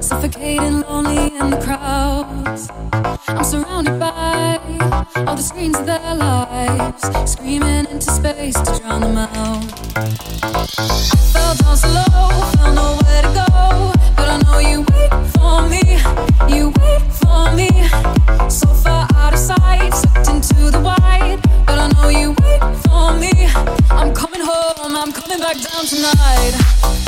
suffocating, lonely in the crowds. I'm surrounded by all the screens of their lives, screaming into space to drown them out. Fell down so low, found nowhere to go, but I know you wait for me, you wait for me. So far out of sight, sucked into the but I know you wait for me. I'm coming home, I'm coming back down tonight.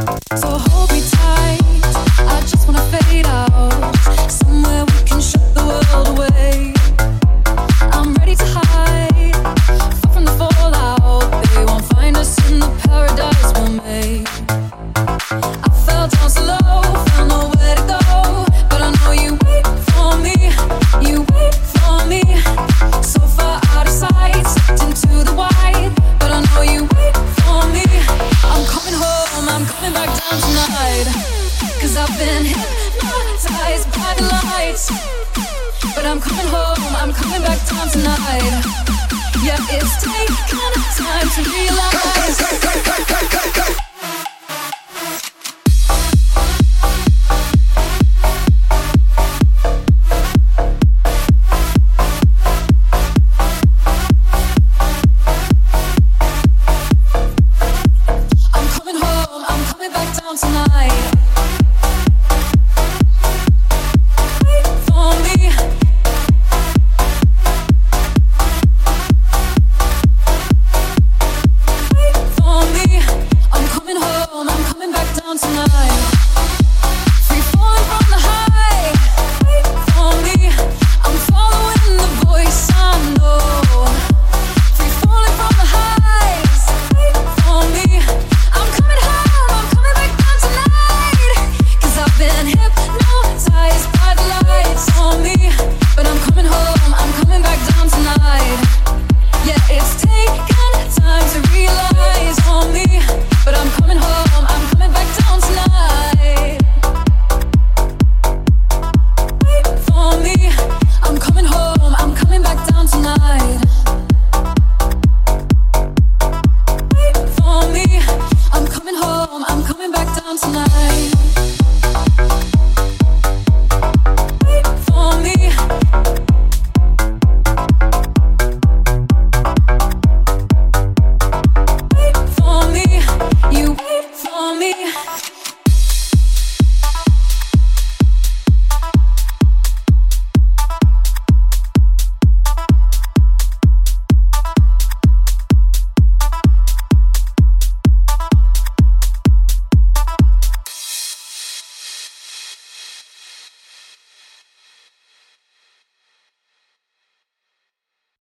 But I'm coming home, I'm coming back down tonight. Yeah, it's taken time to realize.